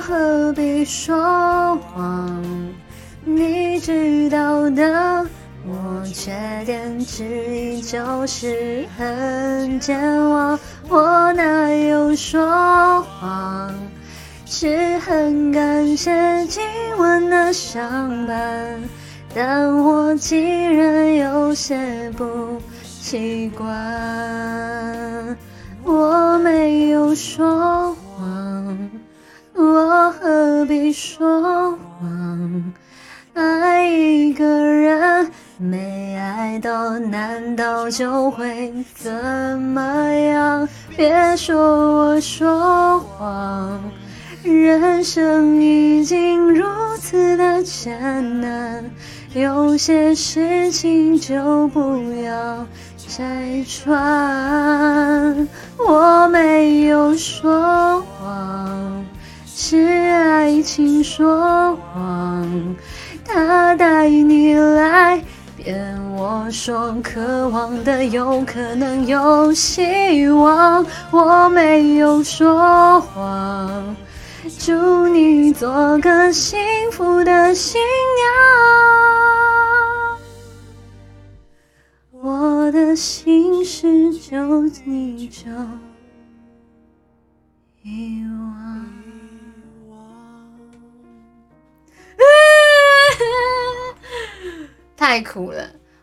何必说谎？你知道的，我缺点之一就是很健忘。我哪有说谎？是很感谢今晚的相伴，但我竟然有些不习惯。我何必说谎？爱一个人没爱到，难道就会怎么样？别说我说谎，人生已经如此的艰难，有些事情就不要拆穿。我没有说，爱情说谎。他带你来，骗我说渴望的有可能有希望。我没有说谎，祝你做个幸福的新娘。我的心事就你就太苦了。